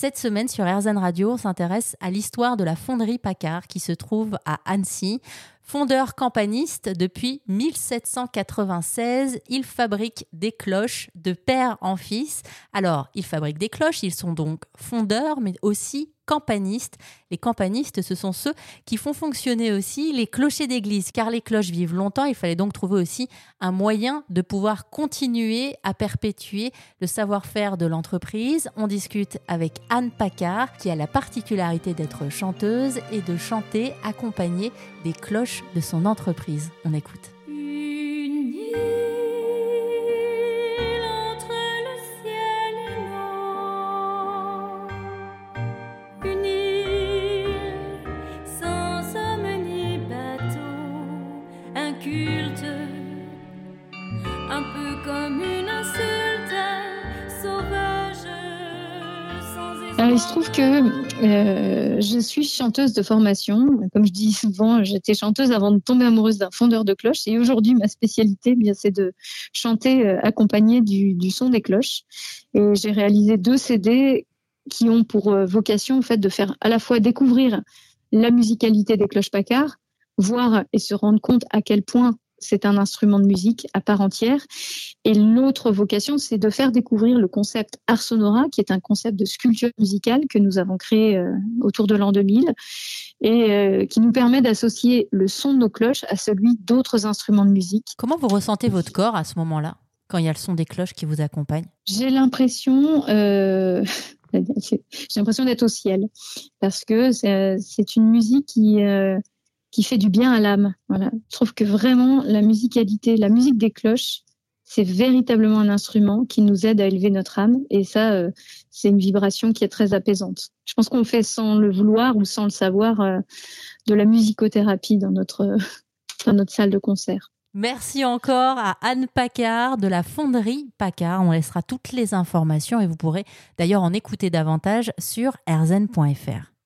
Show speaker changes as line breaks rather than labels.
Cette semaine sur RZN Radio, on s'intéresse à l'histoire de la fonderie Paccard qui se trouve à Annecy. Fondeur campaniste depuis 1796, il fabrique des cloches de père en fils. Alors, il fabrique des cloches, ils sont donc fondeurs, mais aussi Les campanistes, ce sont ceux qui font fonctionner aussi les clochers d'église, car les cloches vivent longtemps. Il fallait donc trouver aussi un moyen de pouvoir continuer à perpétuer le savoir-faire de l'entreprise. On discute avec Anne Paccard, qui a la particularité d'être chanteuse et de chanter accompagnée des cloches de son entreprise. On écoute.
Il se trouve que euh, je suis chanteuse de formation. Comme je dis souvent, j'étais chanteuse avant de tomber amoureuse d'un fondeur de cloches. Et aujourd'hui, ma spécialité, eh c'est de chanter euh, accompagnée du, du, son des cloches. Et j'ai réalisé deux CD qui ont pour euh, vocation, en fait, de faire à la fois découvrir la musicalité des cloches Paccard, voir et se rendre compte à quel point c'est un instrument de musique à part entière. Et l'autre vocation, c'est de faire découvrir le concept Art Sonora, qui est un concept de sculpture musicale que nous avons créé euh, autour de l'an 2000 et euh, qui nous permet d'associer le son de nos cloches à celui d'autres instruments de musique.
Comment vous ressentez votre corps à ce moment-là, quand il y a le son des cloches qui vous accompagne?
J'ai l'impression... Euh... J'ai l'impression d'être au ciel parce que c'est une musique qui, qui fait du bien à l'âme. Voilà. Je trouve que vraiment la musicalité, la musique des cloches, c'est véritablement un instrument qui nous aide à élever notre âme. Et ça, euh, c'est une vibration qui est très apaisante. Je pense qu'on fait sans le vouloir ou sans le savoir euh, de la musicothérapie dans notre, dans notre salle de concert.
Merci encore à Anne Paccard de la fonderie Paccard. On laissera toutes les informations et vous pourrez d'ailleurs en écouter davantage sur erzen.fr.